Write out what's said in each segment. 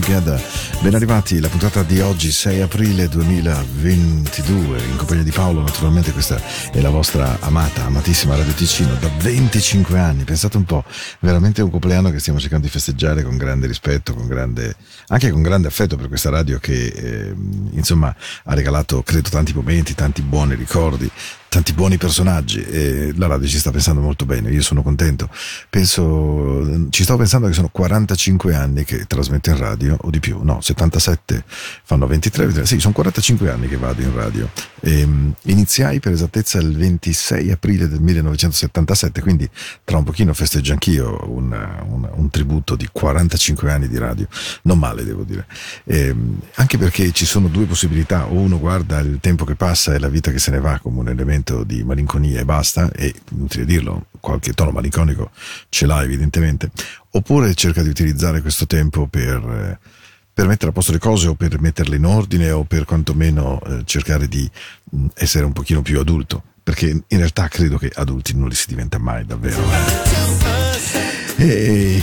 Together. Ben arrivati, la puntata di oggi 6 aprile 2022 in compagnia di Paolo, naturalmente questa è la vostra amata, amatissima Radio Ticino da 25 anni, pensate un po', veramente un compleanno che stiamo cercando di festeggiare con grande rispetto, con grande, anche con grande affetto per questa radio che eh, insomma ha regalato credo tanti momenti, tanti buoni ricordi, tanti buoni personaggi e la radio ci sta pensando molto bene, io sono contento. Penso, ci sto pensando che sono 45 anni che trasmetto in radio o di più, no, 77 fanno 23, 23 sì, sono 45 anni che vado in radio. E, um, iniziai per esattezza il 26 aprile del 1977, quindi tra un pochino festeggio anch'io un, un, un tributo di 45 anni di radio, non male devo dire. E, anche perché ci sono due possibilità, o uno guarda il tempo che passa e la vita che se ne va come un elemento di malinconia e basta, e inutile dirlo, qualche tono malinconico ce l'ha evidentemente, oppure cerca di utilizzare questo tempo per, per mettere a posto le cose o per metterle in ordine o per quantomeno eh, cercare di mh, essere un pochino più adulto, perché in realtà credo che adulti non li si diventa mai davvero. E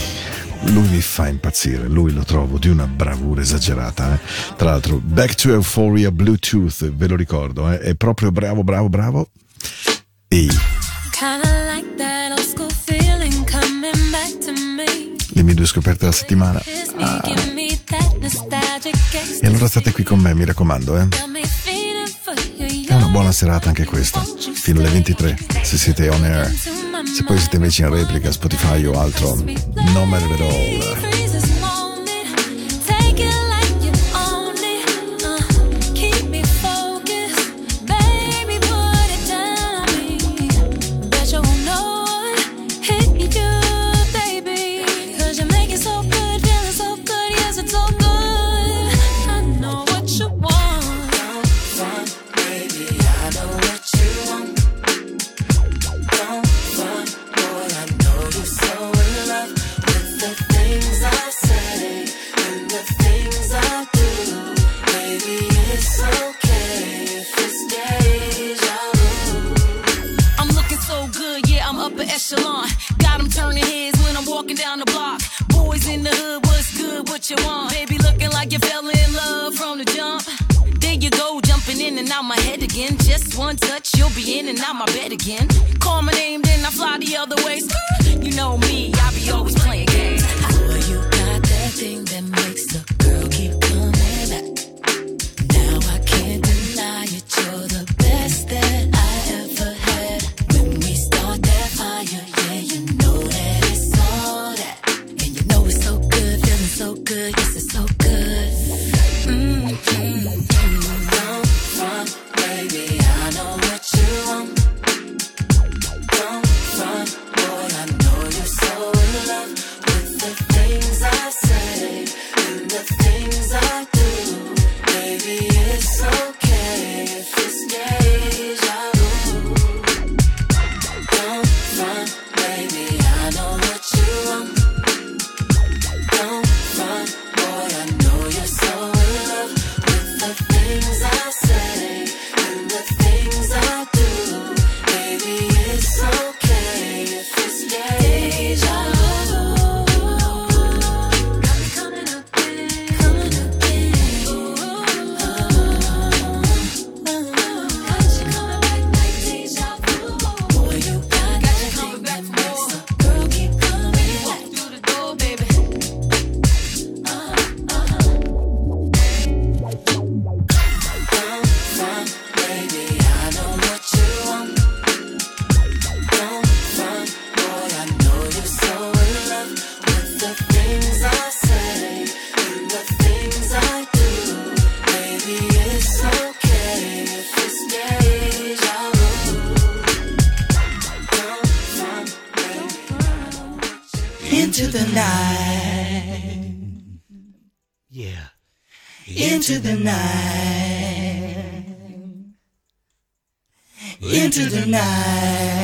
lui mi fa impazzire, lui lo trovo di una bravura esagerata. Eh? Tra l'altro, Back to Euphoria Bluetooth, ve lo ricordo, eh? è proprio bravo, bravo, bravo. E Kinda like that old school mie due scoperte della settimana. Taste. E allora state qui con me, mi raccomando, eh. È una buona serata anche questa, fino alle 23, se siete on air. Se poi siete invece in replica, Spotify o altro, no matter at all. To the night.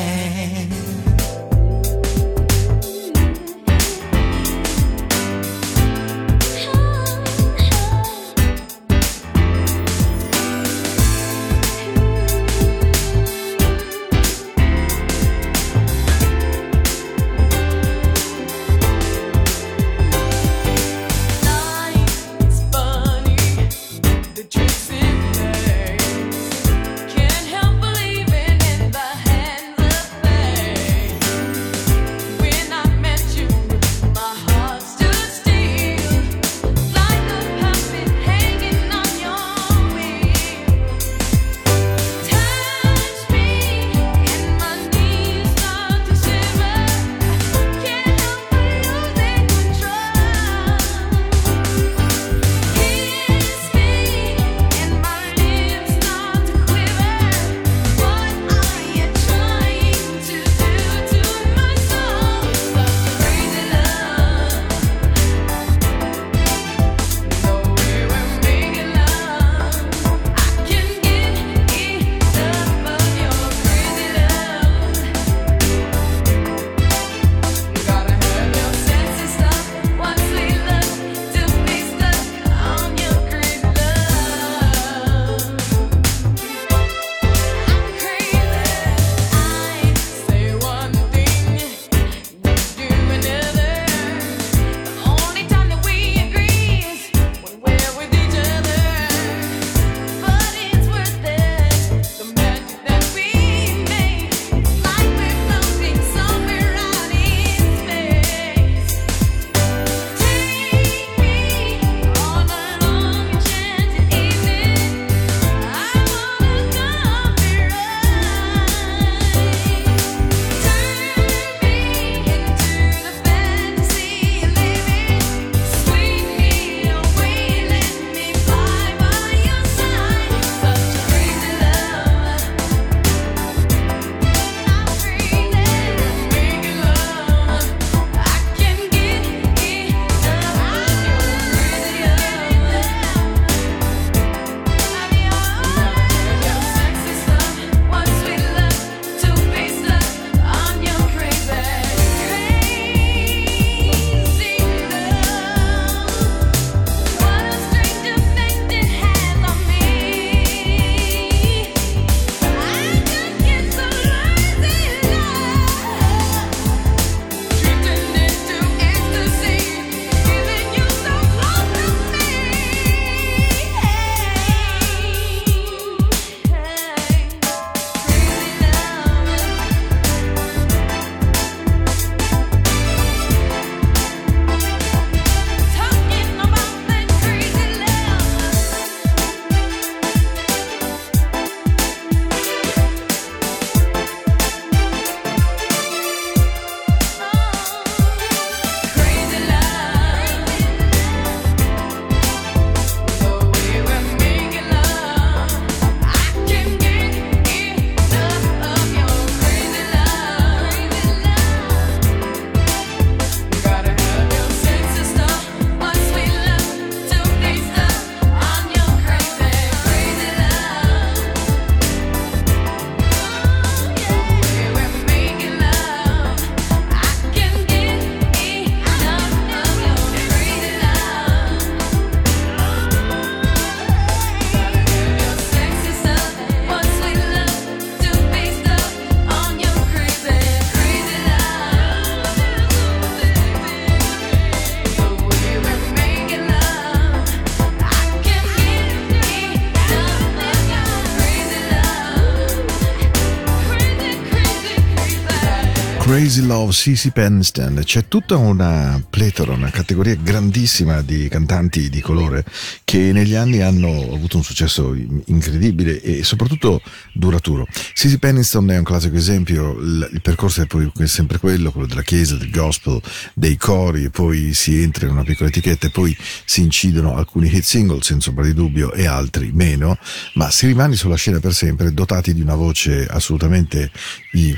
Sissy Penston, c'è tutta una pletora, una categoria grandissima di cantanti di colore che negli anni hanno avuto un successo incredibile e soprattutto duraturo. Sissy Penston è un classico esempio, il percorso è sempre quello, quello della chiesa, del gospel, dei cori, poi si entra in una piccola etichetta e poi si incidono alcuni hit single senza ombra di dubbio e altri meno, ma si rimane sulla scena per sempre dotati di una voce assolutamente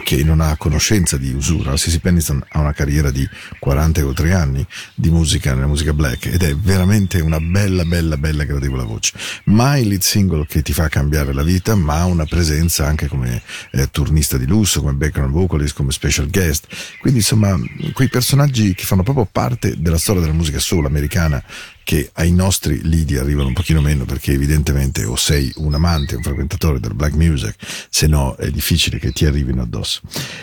che non ha conoscenza di usura. Si Pennington ha una carriera di 40 o 3 anni di musica nella musica black ed è veramente una bella, bella, bella gradevole voce. Mai lead single che ti fa cambiare la vita, ma una presenza anche come eh, turnista di lusso, come background vocalist, come special guest. Quindi insomma, quei personaggi che fanno proprio parte della storia della musica soul americana che ai nostri lidi arrivano un pochino meno perché evidentemente o sei un amante, un frequentatore del black music, se no è difficile che ti arrivino addosso.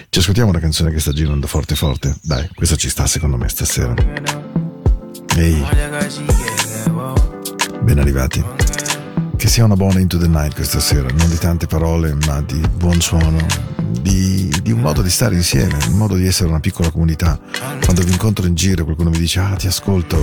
Ci ascoltiamo una canzone che sta girando forte forte? Dai, questa ci sta secondo me stasera. Ehi, ben arrivati. Che sia una buona Into the Night questa sera, non di tante parole, ma di buon suono, di, di un modo di stare insieme, un modo di essere una piccola comunità. Quando vi incontro in giro qualcuno mi dice, ah ti ascolto,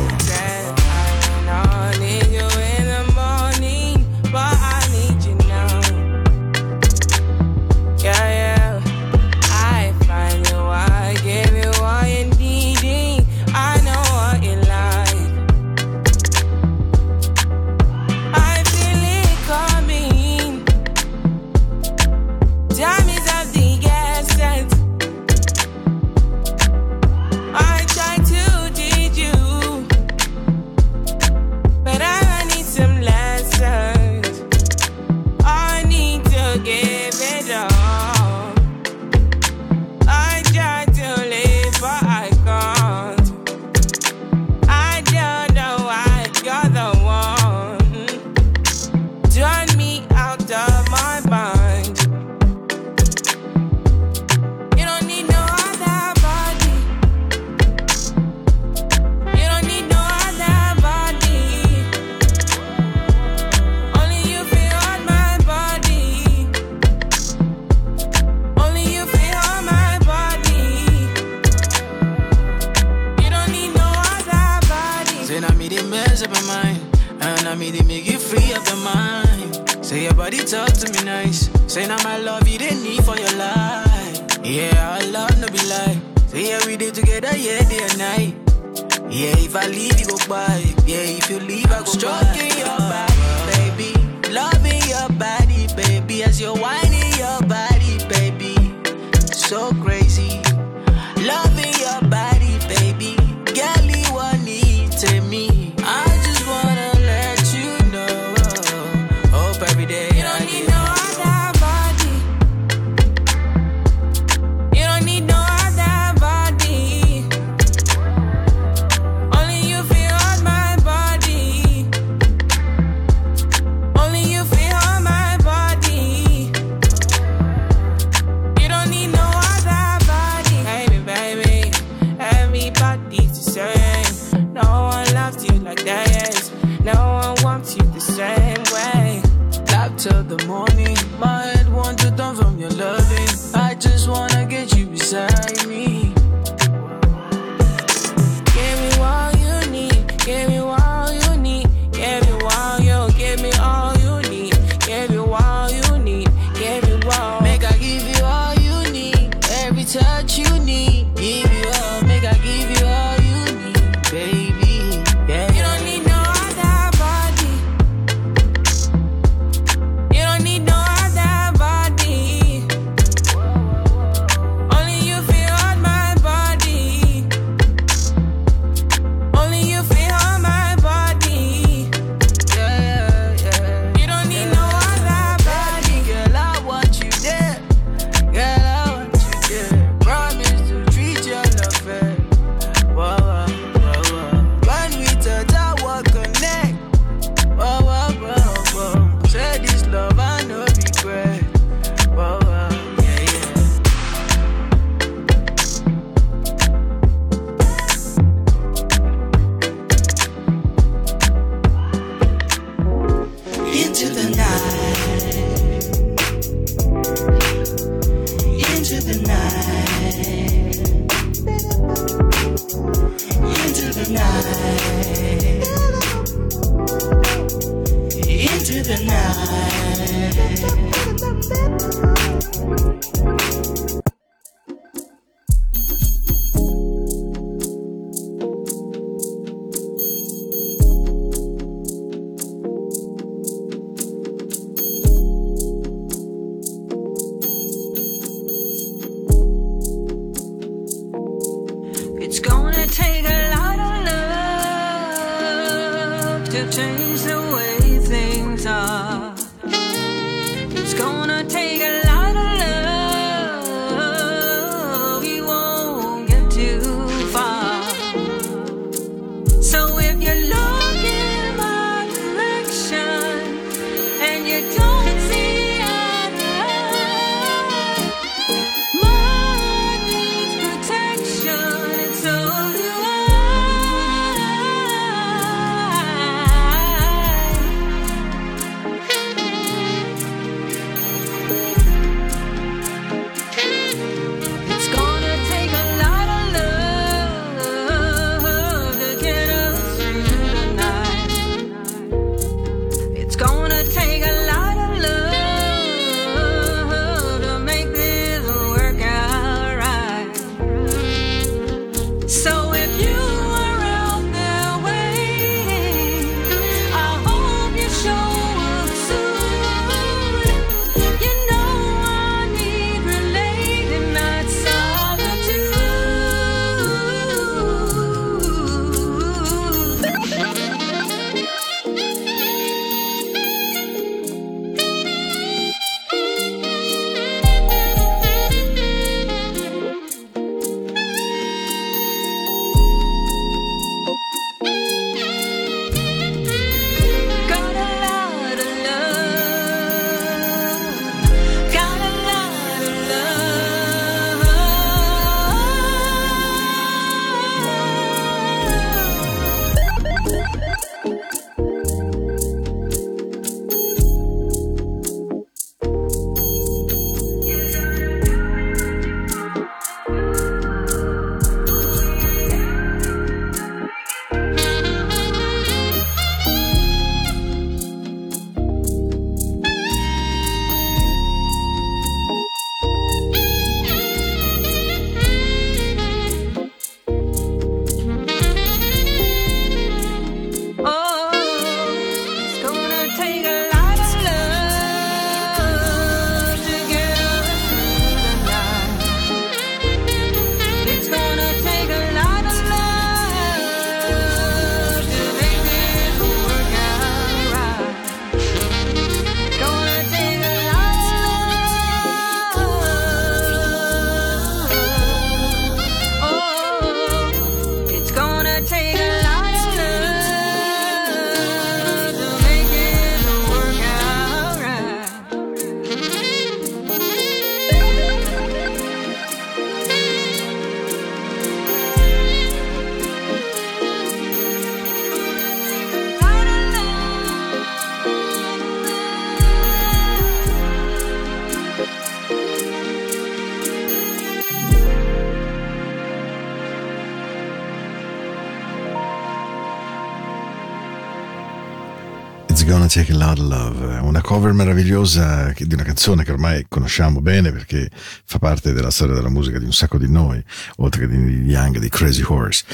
Take a Lot Love, una cover meravigliosa di una canzone che ormai conosciamo bene perché fa parte della storia della musica di un sacco di noi, oltre che di Young, di Crazy Horse.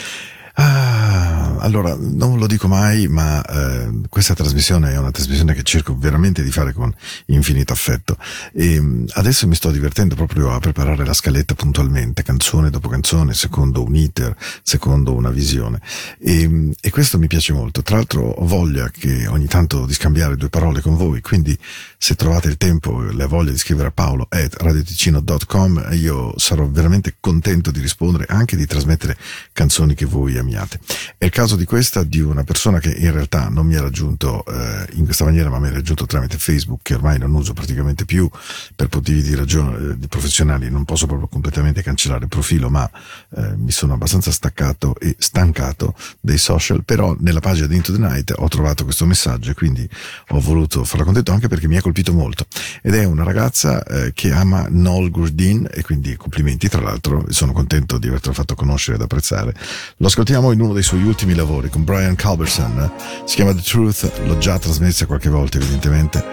Ah, allora, non lo dico mai, ma eh, questa trasmissione è una trasmissione che cerco veramente di fare con infinito affetto e mh, adesso mi sto divertendo proprio a preparare la scaletta puntualmente, canzone dopo canzone, secondo un iter, secondo una visione e, mh, e questo mi piace molto. Tra l'altro ho voglia che ogni tanto di scambiare due parole con voi, quindi se trovate il tempo e la voglia di scrivere a paolo at radioticino.com io sarò veramente contento di rispondere, anche di trasmettere canzoni che voi amiate. È il caso di questa di una persona che in realtà non mi ha raggiunto eh, in questa maniera, ma mi ha raggiunto tramite Facebook, che ormai non uso praticamente più per motivi di ragione eh, di professionali. Non posso proprio completamente cancellare il profilo, ma eh, mi sono abbastanza staccato e stancato dei social. Però nella pagina di Into the Night ho trovato questo messaggio e quindi ho voluto farla contento anche perché mi ha colpito molto. Ed è una ragazza eh, che ama Noel Gurdin e quindi complimenti, tra l'altro, sono contento di avertelo fatto conoscere ed apprezzare. Lo ascoltiamo in uno dei suoi ultimi lavori con Brian Culberson, si chiama The Truth, l'ho già trasmessa qualche volta evidentemente.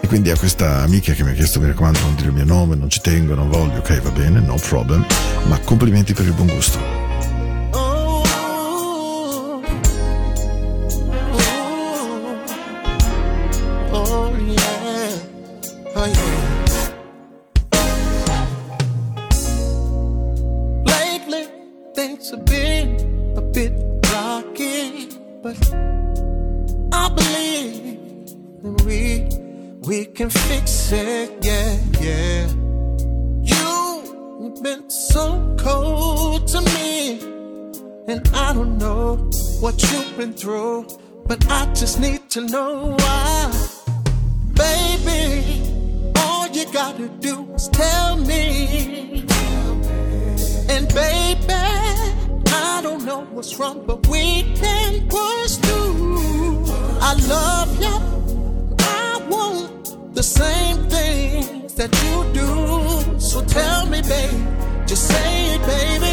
E quindi a questa amica che mi ha chiesto, mi raccomando, non dire il mio nome, non ci tengo, non voglio, ok, va bene, no problem, ma complimenti per il buon gusto. Through, but I just need to know why, baby. All you gotta do is tell me. And baby, I don't know what's wrong, but we can push through. I love you. I want the same things that you do. So tell me, baby. just say it, baby.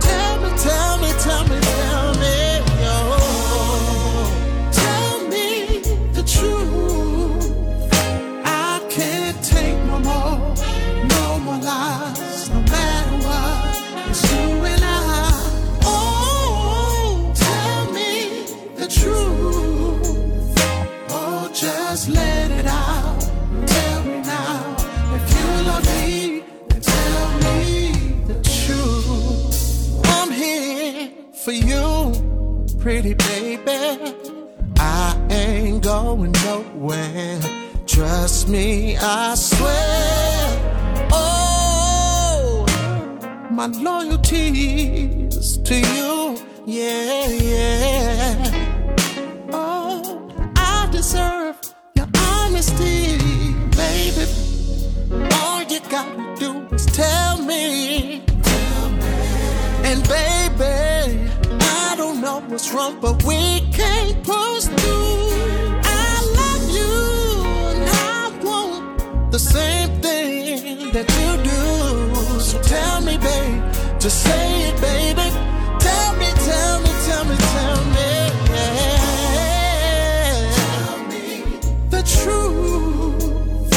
Tell me, tell me, tell me, tell me. Going nowhere. Trust me, I swear. Oh, my loyalty is to you. Yeah, yeah. Oh, I deserve your honesty, baby. All you gotta do is tell me. And baby, I don't know what's wrong, but we can't just say it, baby. Tell me, tell me, tell me, tell me. The truth.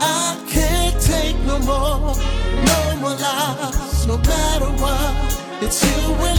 I can't take no more, no more lies, no matter what. It's you and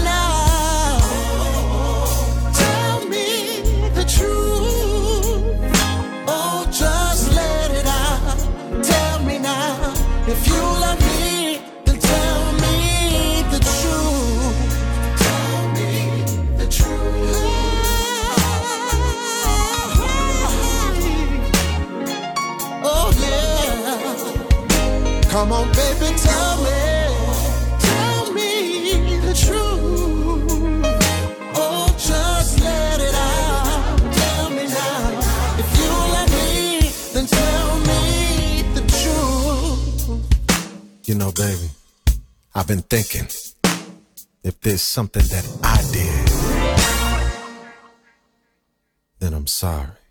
I've been thinking if there's something that I did, then I'm sorry.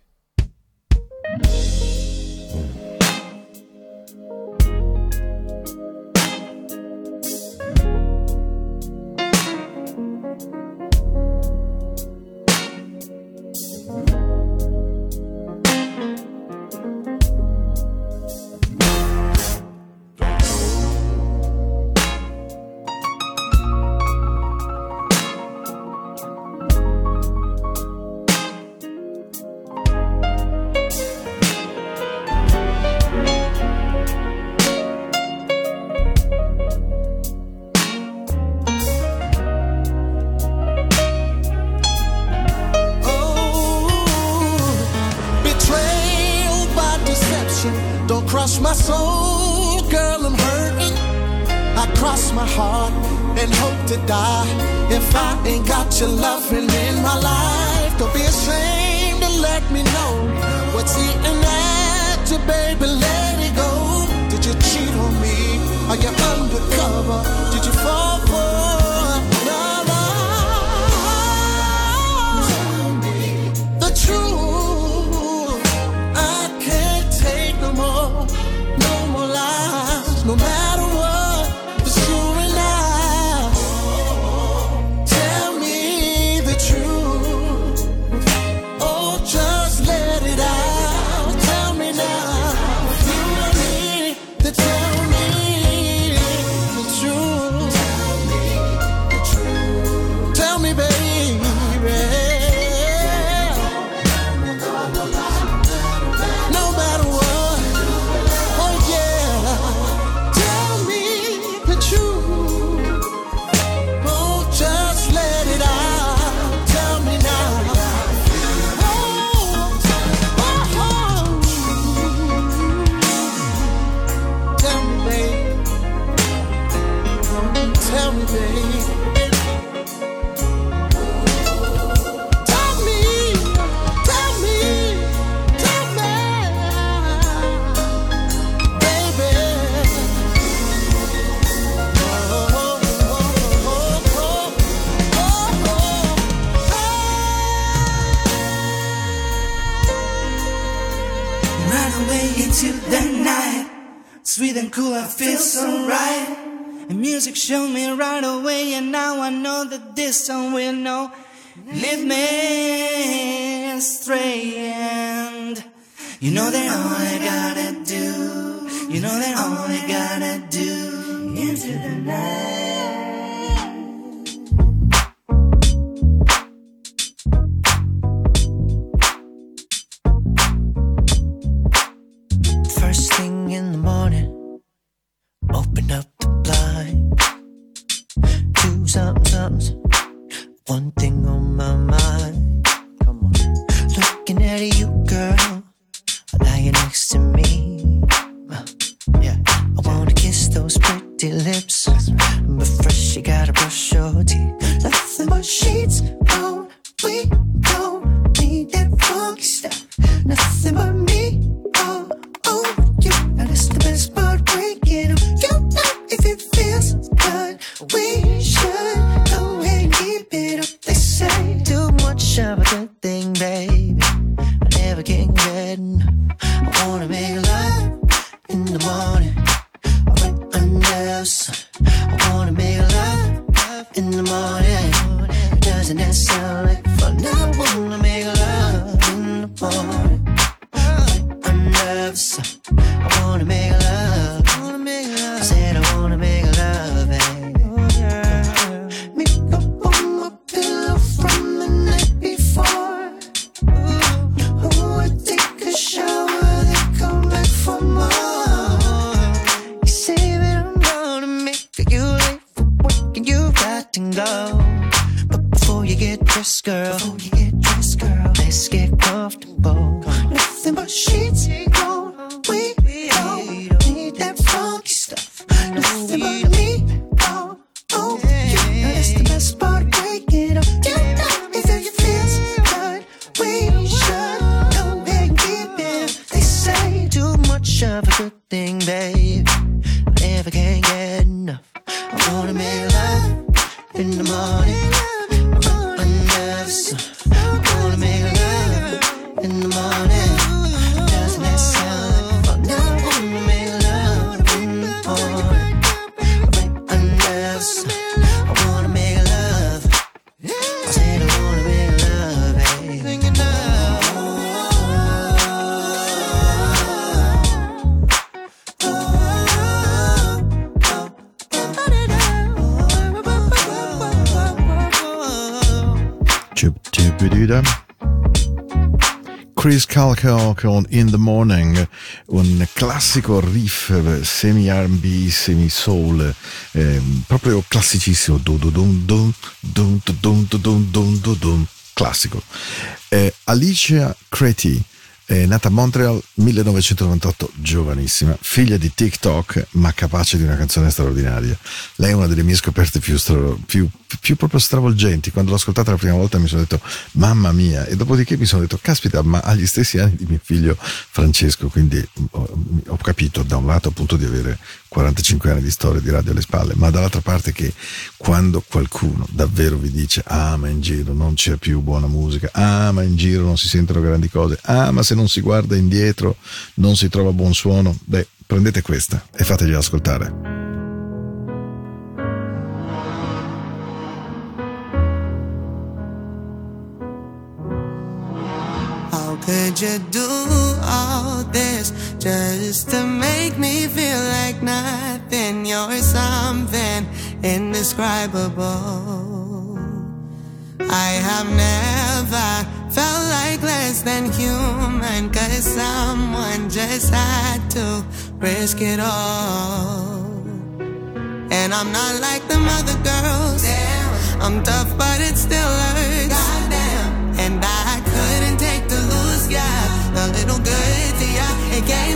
me. Chris Calco con In the Morning, un classico riff semi R&B, semi soul, eh, proprio classicissimo, classico. Eh, Alicia Creti è nata a Montreal 1998, giovanissima, figlia di TikTok, ma capace di una canzone straordinaria. Lei è una delle mie scoperte più, stra- più, più proprio stravolgenti. Quando l'ho ascoltata la prima volta mi sono detto, mamma mia, e dopodiché mi sono detto, caspita, ma ha gli stessi anni di mio figlio Francesco, quindi ho, ho capito da un lato appunto di avere 45 anni di storia di radio alle spalle, ma dall'altra parte che quando qualcuno davvero vi dice, ah ma in giro non c'è più buona musica, ah ma in giro non si sentono grandi cose, ah ma se non si guarda indietro non si trova buon suono, beh, prendete questa e fategliela ascoltare. How could you do all this just to make me feel like nothing? You're something indescribable. I have never felt like less than human, cause someone just had to risk it all. And I'm not like them other girls. I'm tough, but it still hurts. And I couldn't take the lose, yeah. The little good to ya, it came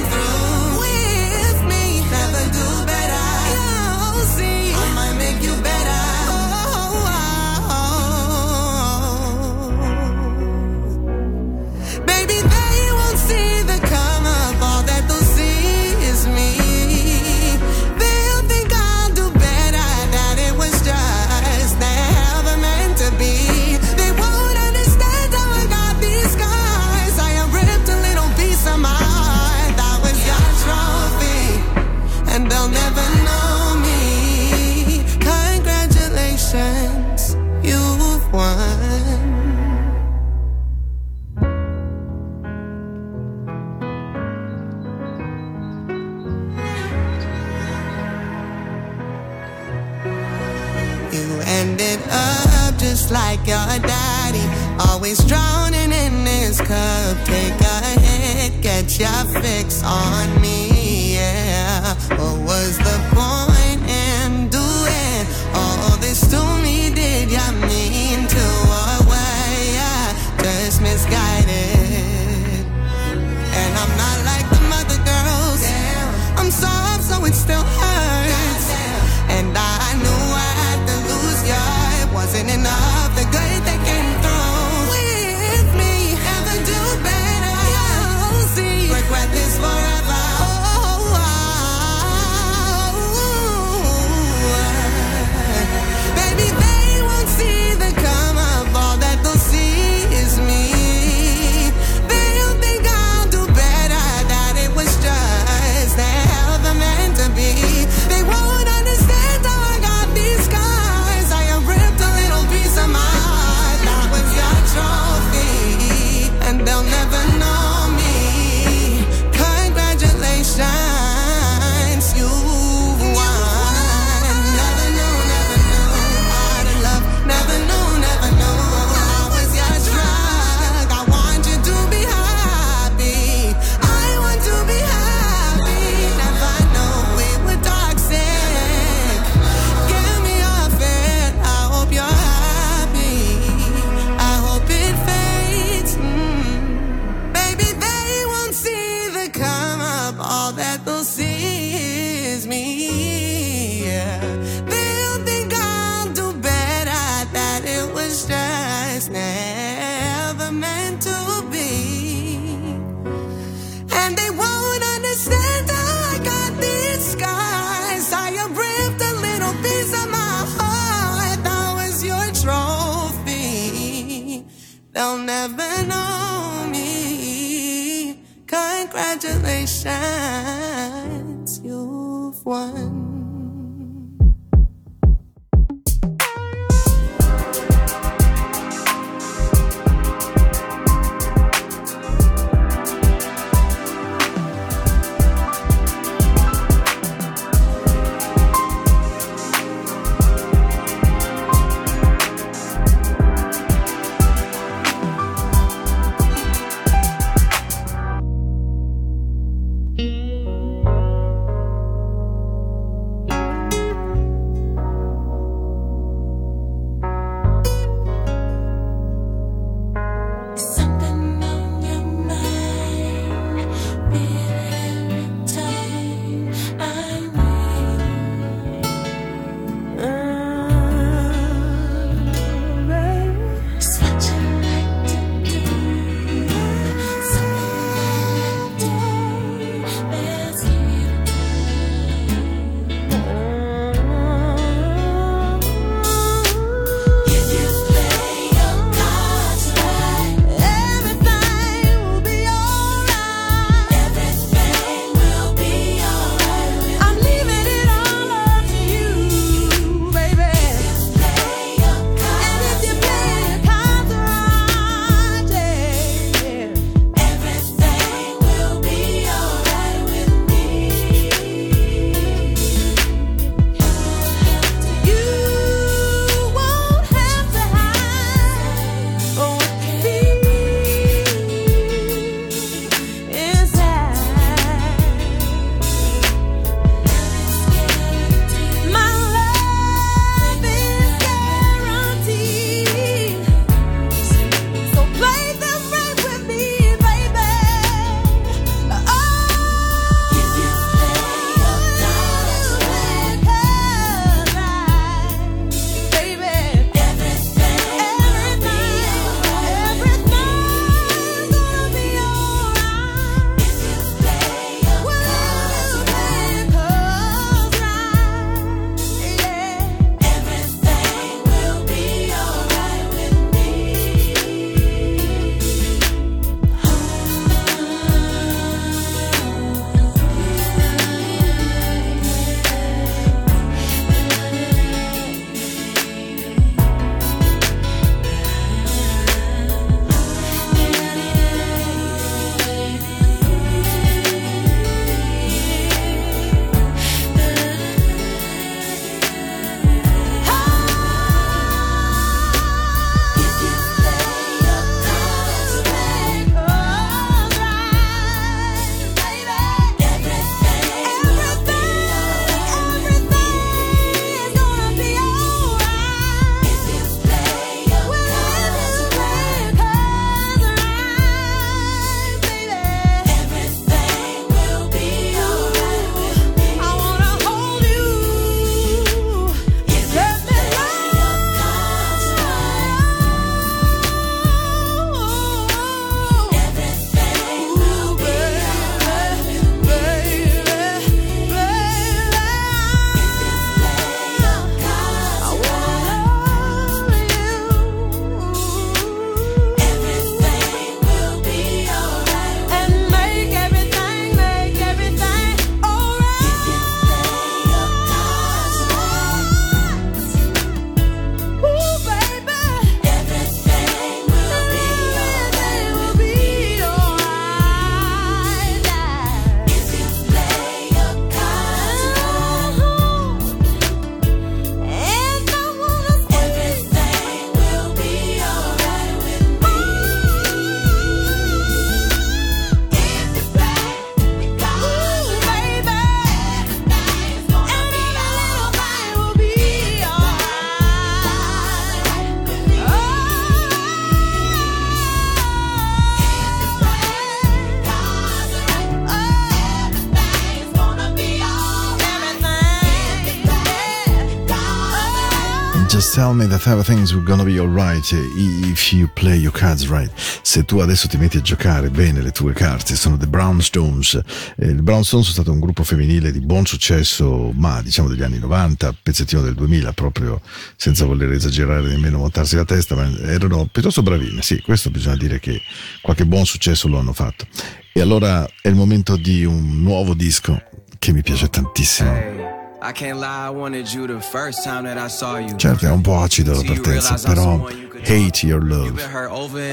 me that everything's gonna be alright if you play your cards right. Se tu adesso ti metti a giocare bene le tue carte, sono The Brown Stones. Eh, I Brown Stones sono stato un gruppo femminile di buon successo, ma diciamo degli anni 90, pezzettino del 2000, proprio senza voler esagerare nemmeno montarsi la testa, ma erano piuttosto bravine. Sì, questo bisogna dire che qualche buon successo lo hanno fatto. E allora è il momento di un nuovo disco che mi piace tantissimo. I can't lie, I wanted you the first time that I saw you. Certo, è un po' acido la partenza, però Hate Your Love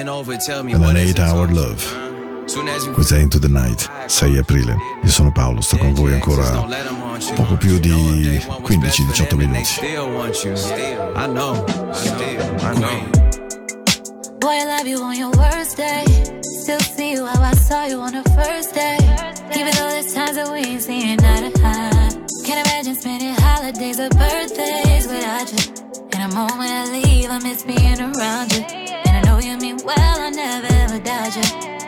and over, tell me and what an is 8 it Hour to- Love. Questa è Into the Night, 6 aprile. Io sono Paolo, sto con voi ancora poco più di 15-18 minuti. Boy, I love you on your worst day. Still see you how I saw you on the first day. Even though there's times that we ain't seeing eye to eye. Can't imagine spending holidays or birthdays without you. And the moment I leave, I miss being around you. And I know you mean well, I never ever doubt you.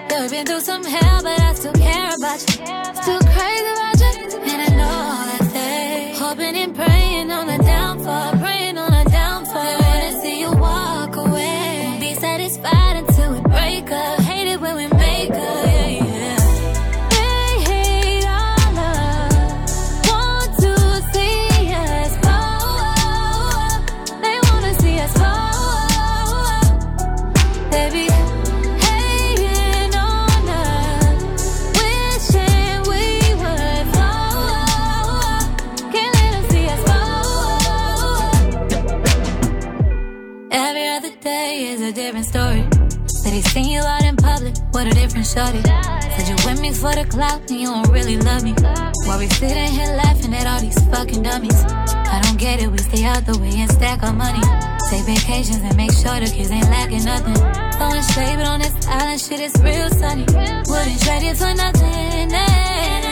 Though we've been through some hell, but I still care about you. Still crazy about you. And I know that they hoping and with a different shorty. Said you with me for the clout and you don't really love me. While we sitting here laughing at all these fucking dummies. I don't get it, we stay out the way and stack our money. Take vacations and make sure the kids ain't lacking nothing. Throwing shade, but on this island shit it's real sunny. Wouldn't trade it for nothing. Eh?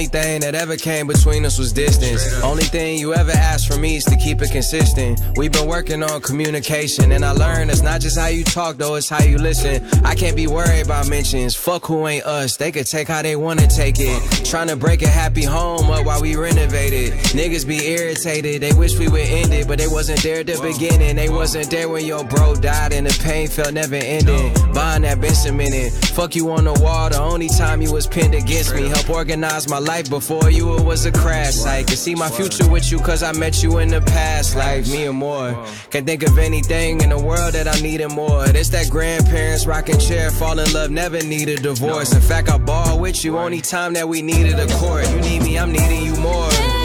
Only thing that ever came between us was distance. Only thing you ever asked from me is to keep it consistent. We've been working on communication, and I learned it's not just how you talk, though, it's how you listen. I can't be worried about mentions. Fuck who ain't us. They could take how they wanna take it. Trying to break a happy home up while we renovated. Niggas be irritated. They wish we would end it, but they wasn't there at the beginning. They wasn't there when your bro died, and the pain felt never ending. Buying that been cemented. Fuck you on the wall. The only time you was pinned against me. Help organize my life before you. It was a crash site. Can see my future with you, cause I met you in the past Like, Me and more. Can't think of anything in the world that I needed more. It's that grandparents rocking chair, fall in love, never need a divorce. In fact, I ball with you only time that we needed a court. You need me, I'm needing you more.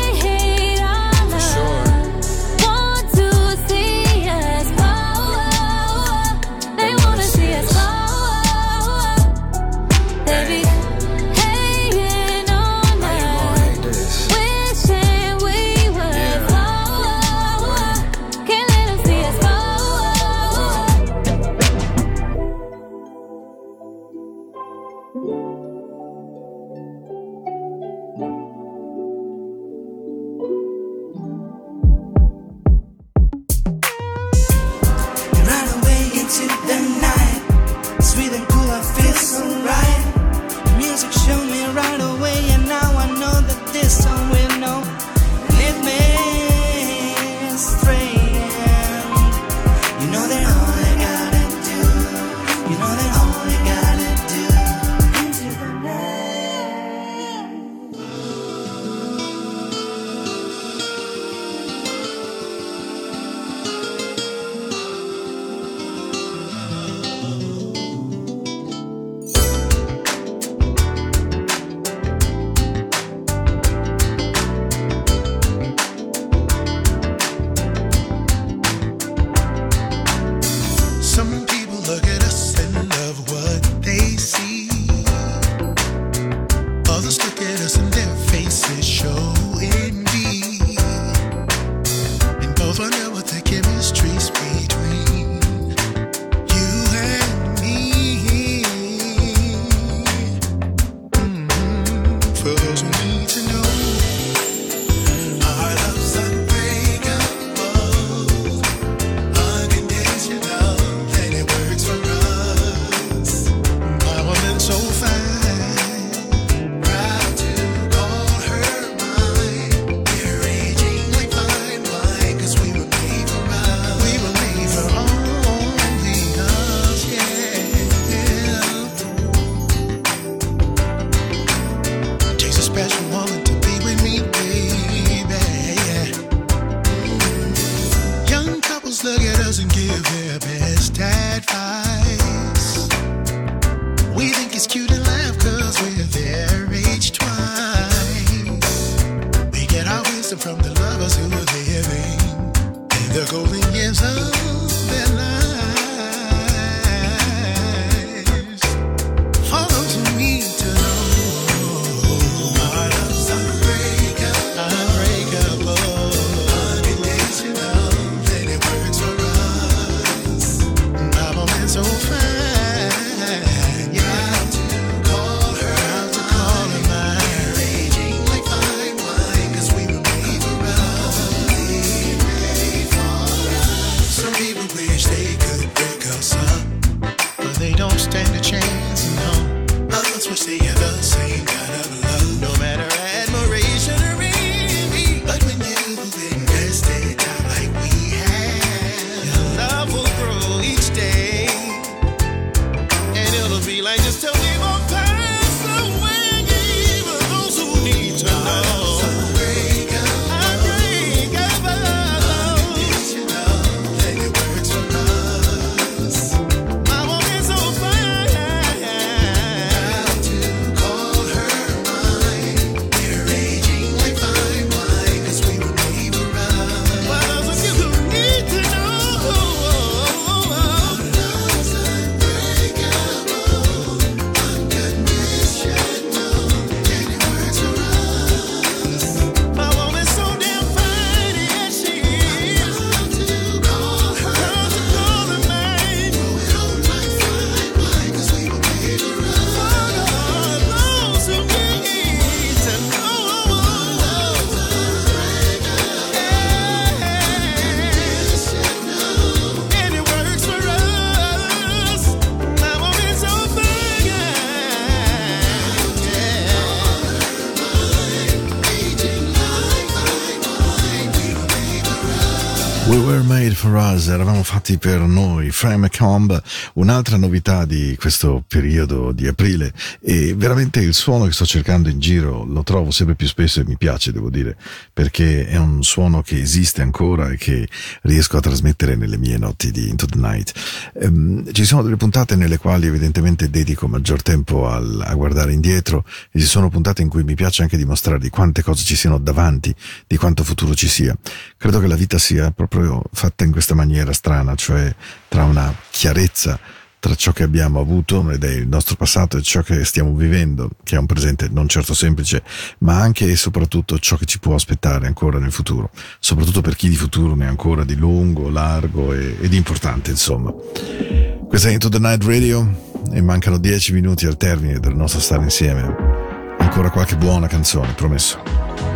Us, eravamo fatti per noi, Frank McComb, un'altra novità di questo periodo di aprile e veramente il suono che sto cercando in giro lo trovo sempre più spesso e mi piace, devo dire, perché è un suono che esiste ancora e che riesco a trasmettere nelle mie notti di Into the Night. Ehm, ci sono delle puntate nelle quali evidentemente dedico maggior tempo al- a guardare indietro e ci sono puntate in cui mi piace anche dimostrare di quante cose ci siano davanti, di quanto futuro ci sia. Credo che la vita sia proprio fatta in questa maniera strana, cioè tra una chiarezza tra ciò che abbiamo avuto ed è il nostro passato e ciò che stiamo vivendo, che è un presente non certo semplice, ma anche e soprattutto ciò che ci può aspettare ancora nel futuro, soprattutto per chi di futuro ne ha ancora di lungo, largo e, e di importante, insomma. Questa è Into the Night Radio e mancano dieci minuti al termine del nostro stare insieme. Ancora qualche buona canzone, promesso.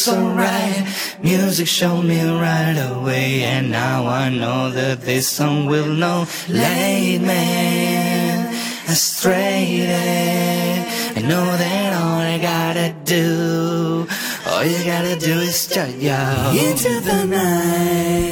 So right. Music showed me right away, and now I know that this song will know. Late man, astray. I know that all I gotta do, all you gotta do is just go into the night.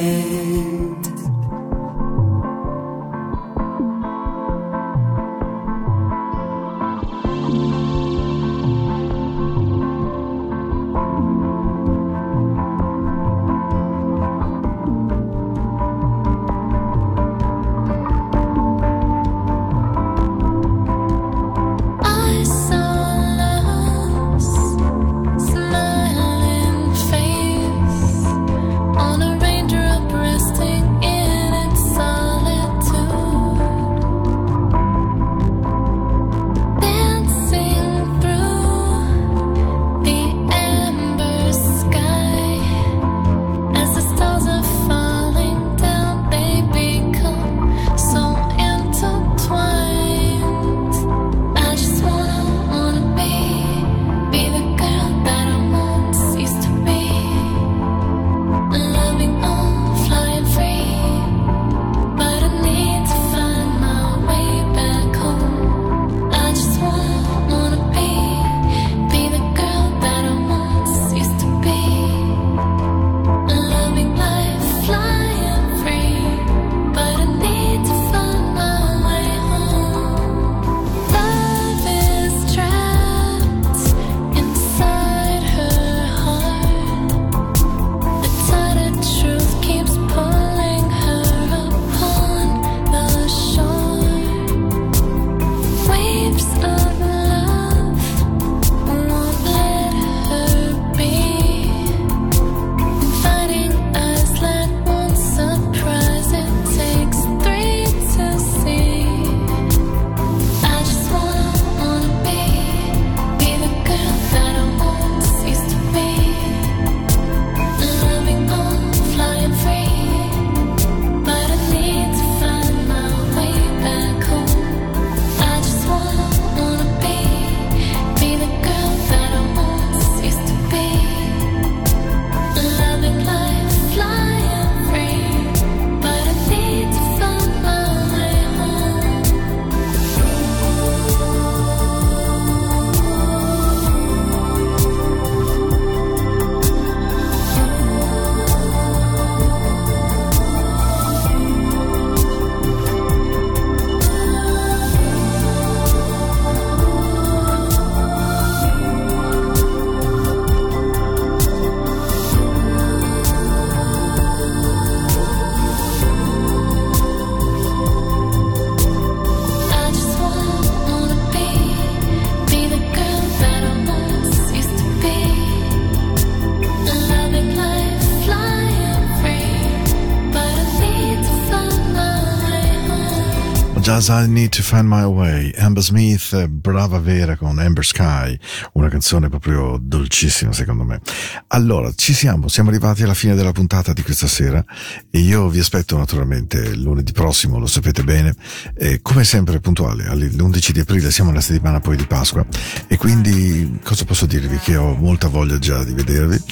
I Need to Find My Way, Amber Smith, brava vera con Amber Sky, una canzone proprio dolcissima secondo me. Allora, ci siamo, siamo arrivati alla fine della puntata di questa sera e io vi aspetto naturalmente lunedì prossimo, lo sapete bene, eh, come sempre puntuale, all'11 di aprile siamo nella settimana poi di Pasqua e quindi cosa posso dirvi? Che ho molta voglia già di vedervi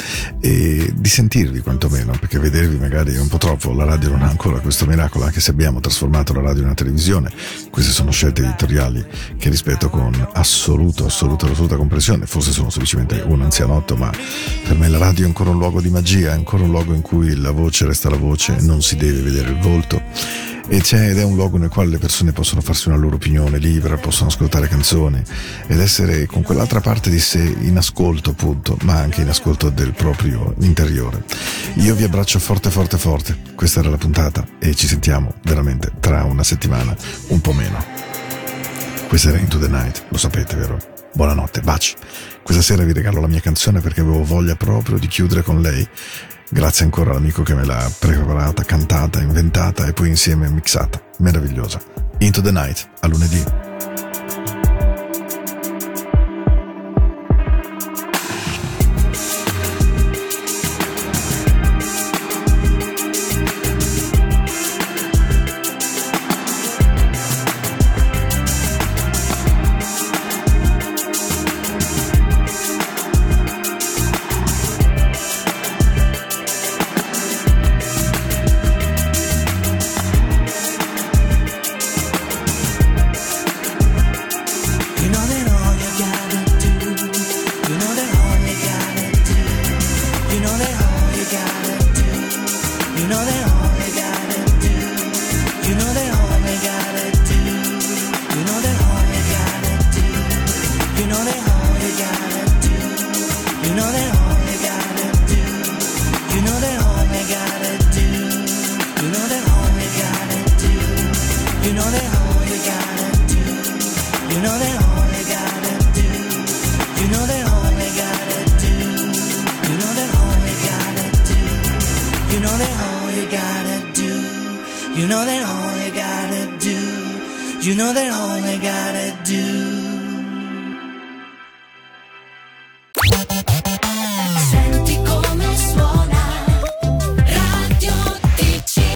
e di sentirvi quantomeno, perché vedervi magari è un po' troppo, la radio non ha ancora questo miracolo, anche se abbiamo trasformato la radio in una televisione, queste sono scelte editoriali che rispetto con assoluto, assoluta, assoluta comprensione, forse sono semplicemente un anzianotto, ma per me la radio è ancora un luogo di magia, è ancora un luogo in cui la voce resta la voce, non si deve vedere il volto ed è un luogo nel quale le persone possono farsi una loro opinione libera, possono ascoltare canzoni ed essere con quell'altra parte di sé in ascolto appunto, ma anche in ascolto del proprio interiore. Io vi abbraccio forte forte forte, questa era la puntata e ci sentiamo veramente tra una settimana, un po' meno. Questa era Into the Night, lo sapete vero? Buonanotte, baci. Questa sera vi regalo la mia canzone perché avevo voglia proprio di chiudere con lei. Grazie ancora all'amico che me l'ha preparata, cantata, inventata e poi insieme mixata. Meravigliosa. Into the Night, a lunedì.